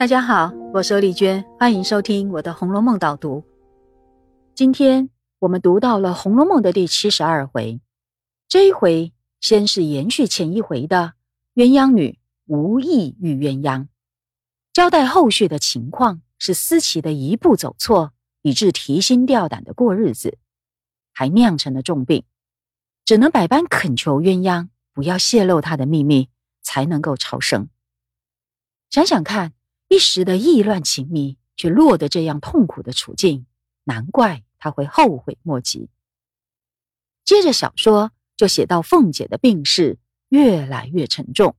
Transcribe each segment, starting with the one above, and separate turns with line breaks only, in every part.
大家好，我是丽娟，欢迎收听我的《红楼梦》导读。今天我们读到了《红楼梦》的第七十二回，这一回先是延续前一回的鸳鸯女无意遇鸳鸯，交代后续的情况是思琪的一步走错，以致提心吊胆的过日子，还酿成了重病，只能百般恳求鸳鸯不要泄露他的秘密，才能够超生。想想看。一时的意乱情迷，却落得这样痛苦的处境，难怪他会后悔莫及。接着小说就写到凤姐的病势越来越沉重，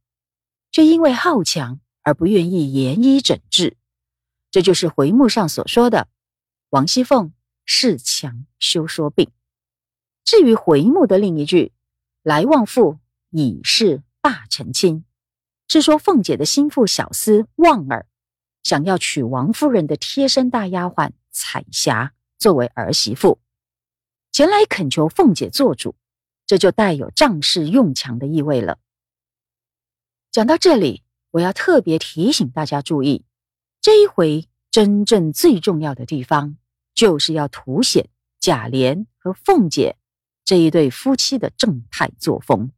却因为好强而不愿意严医诊治，这就是回目上所说的王熙凤恃强休说病。至于回目的另一句“来旺妇已是大成亲”，是说凤姐的心腹小厮旺儿。想要娶王夫人的贴身大丫鬟彩霞作为儿媳妇，前来恳求凤姐做主，这就带有仗势用强的意味了。讲到这里，我要特别提醒大家注意，这一回真正最重要的地方，就是要凸显贾琏和凤姐这一对夫妻的正派作风。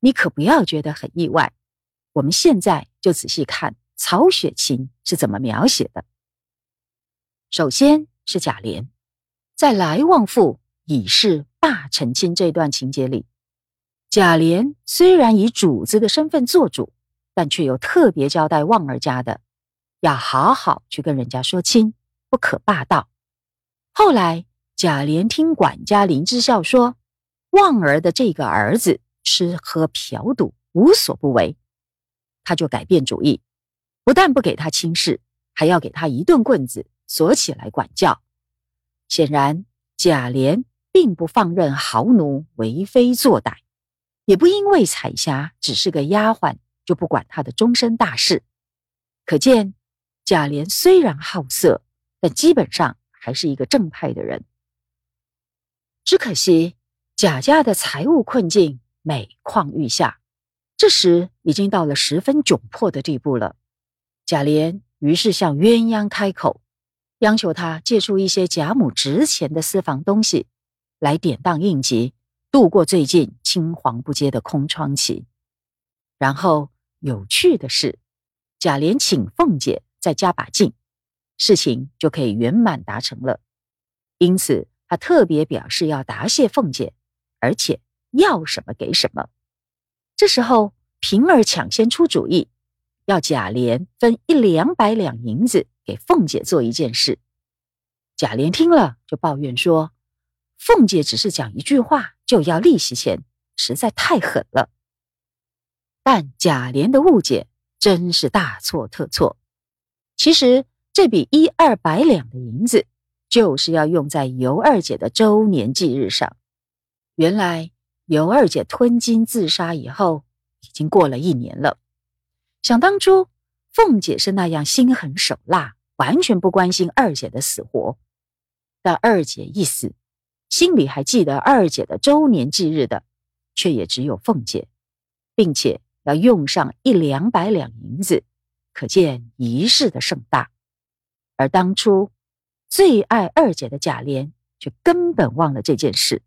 你可不要觉得很意外，我们现在就仔细看。曹雪芹是怎么描写的？首先是贾琏，在来旺妇已是大成亲这段情节里，贾琏虽然以主子的身份做主，但却又特别交代旺儿家的，要好好去跟人家说亲，不可霸道。后来贾琏听管家林之孝说，旺儿的这个儿子吃喝嫖赌无所不为，他就改变主意。不但不给他轻视，还要给他一顿棍子锁起来管教。显然，贾琏并不放任豪奴为非作歹，也不因为彩霞只是个丫鬟就不管他的终身大事。可见，贾琏虽然好色，但基本上还是一个正派的人。只可惜，贾家的财务困境每况愈下，这时已经到了十分窘迫的地步了。贾琏于是向鸳鸯开口，央求他借出一些贾母值钱的私房东西，来典当应急，度过最近青黄不接的空窗期。然后有趣的是，贾琏请凤姐再加把劲，事情就可以圆满达成了。因此，他特别表示要答谢凤姐，而且要什么给什么。这时候，平儿抢先出主意。要贾琏分一两百两银子给凤姐做一件事，贾琏听了就抱怨说：“凤姐只是讲一句话就要利息钱，实在太狠了。”但贾琏的误解真是大错特错。其实这笔一二百两的银子就是要用在尤二姐的周年忌日上。原来尤二姐吞金自杀以后，已经过了一年了。想当初，凤姐是那样心狠手辣，完全不关心二姐的死活。但二姐一死，心里还记得二姐的周年忌日的，却也只有凤姐，并且要用上一两百两银子，可见仪式的盛大。而当初最爱二姐的贾琏，却根本忘了这件事。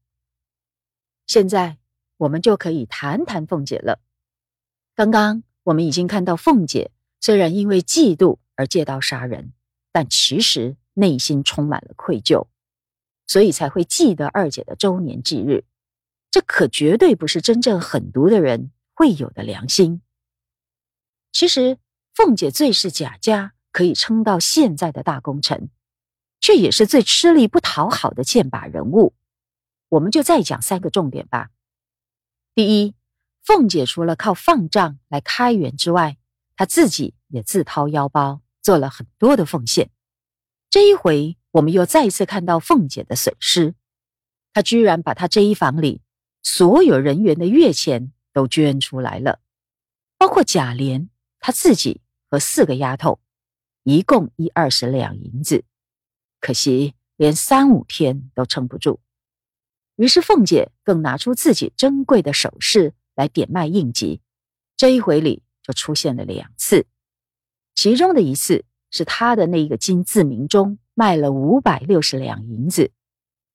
现在我们就可以谈谈凤姐了。刚刚。我们已经看到，凤姐虽然因为嫉妒而借刀杀人，但其实内心充满了愧疚，所以才会记得二姐的周年忌日。这可绝对不是真正狠毒的人会有的良心。其实，凤姐最是贾家可以撑到现在的大功臣，却也是最吃力不讨好的剑把人物。我们就再讲三个重点吧。第一。凤姐除了靠放账来开源之外，她自己也自掏腰包做了很多的奉献。这一回，我们又再次看到凤姐的损失，她居然把她这一房里所有人员的月钱都捐出来了，包括贾琏她自己和四个丫头，一共一二十两银子，可惜连三五天都撑不住。于是凤姐更拿出自己珍贵的首饰。来点卖应急，这一回里就出现了两次。其中的一次是他的那一个金字铭钟卖了五百六十两银子，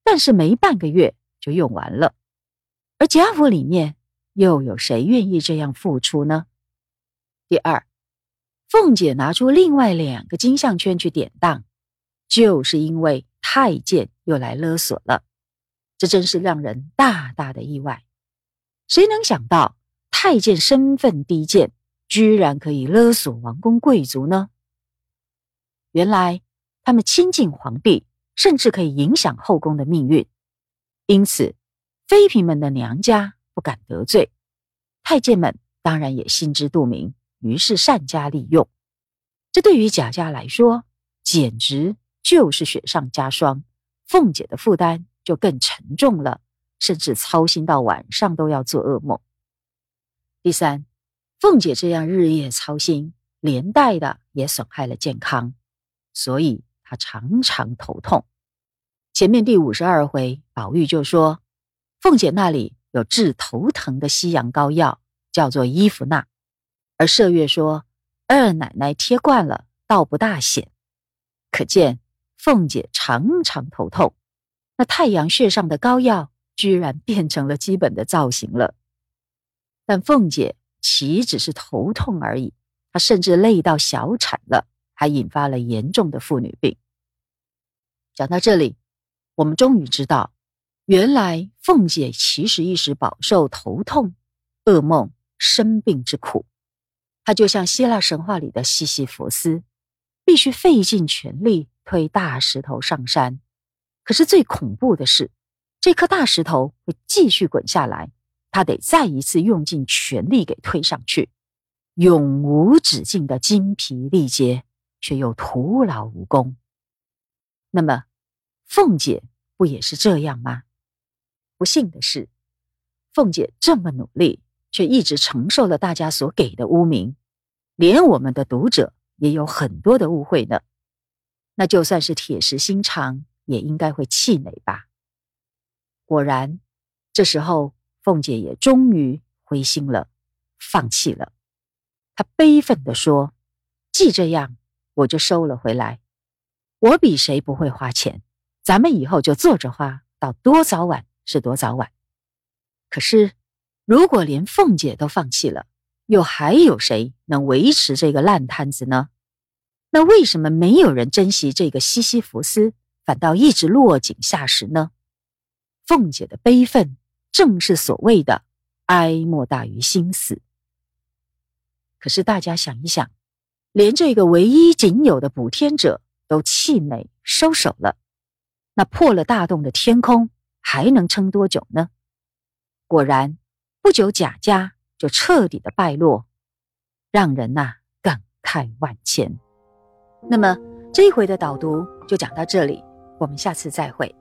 但是没半个月就用完了。而贾府里面又有谁愿意这样付出呢？第二，凤姐拿出另外两个金项圈去典当，就是因为太监又来勒索了，这真是让人大大的意外。谁能想到太监身份低贱，居然可以勒索王公贵族呢？原来他们亲近皇帝，甚至可以影响后宫的命运，因此妃嫔们的娘家不敢得罪，太监们当然也心知肚明。于是善加利用，这对于贾家来说简直就是雪上加霜。凤姐的负担就更沉重了，甚至操心到晚上都要做噩梦。第三，凤姐这样日夜操心，连带的也损害了健康，所以她常常头痛。前面第五十二回，宝玉就说凤姐那里有治头疼的西洋膏药，叫做伊芙娜。而麝月说：“二奶奶贴惯了，倒不大显。”可见凤姐常常头痛。那太阳穴上的膏药居然变成了基本的造型了。但凤姐岂只是头痛而已，她甚至累到小产了，还引发了严重的妇女病。讲到这里，我们终于知道，原来凤姐其实一时饱受头痛、噩梦、生病之苦。她就像希腊神话里的西西弗斯，必须费尽全力推大石头上山。可是最恐怖的是，这颗大石头会继续滚下来，他得再一次用尽全力给推上去，永无止境的精疲力竭，却又徒劳无功。那么，凤姐不也是这样吗？不幸的是，凤姐这么努力。却一直承受了大家所给的污名，连我们的读者也有很多的误会呢。那就算是铁石心肠，也应该会气馁吧。果然，这时候凤姐也终于灰心了，放弃了。她悲愤地说：“既这样，我就收了回来。我比谁不会花钱，咱们以后就坐着花，到多早晚是多早晚。可是。”如果连凤姐都放弃了，又还有谁能维持这个烂摊子呢？那为什么没有人珍惜这个西西弗斯，反倒一直落井下石呢？凤姐的悲愤，正是所谓的哀莫大于心死。可是大家想一想，连这个唯一仅有的补天者都气馁收手了，那破了大洞的天空还能撑多久呢？果然。不久，贾家就彻底的败落，让人呐感慨万千。那么这一回的导读就讲到这里，我们下次再会。